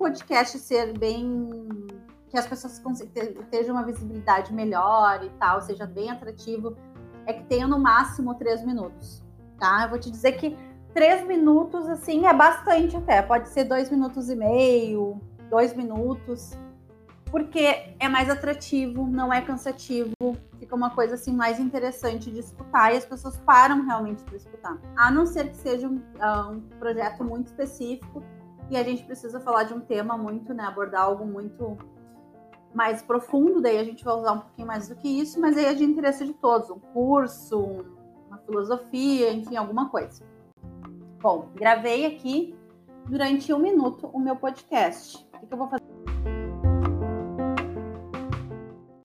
podcast ser bem. que as pessoas tenham uma visibilidade melhor e tal, seja bem atrativo, é que tenha no máximo três minutos, tá? Eu vou te dizer que três minutos, assim, é bastante até. Pode ser dois minutos e meio, dois minutos, porque é mais atrativo, não é cansativo, fica uma coisa assim mais interessante de escutar e as pessoas param realmente para escutar. A não ser que seja um, uh, um, projeto muito específico e a gente precisa falar de um tema muito, né, abordar algo muito mais profundo, daí a gente vai usar um pouquinho mais do que isso, mas aí é de interesse de todos, um curso, uma filosofia, enfim, alguma coisa. Bom, gravei aqui durante um minuto o meu podcast. O que eu vou fazer?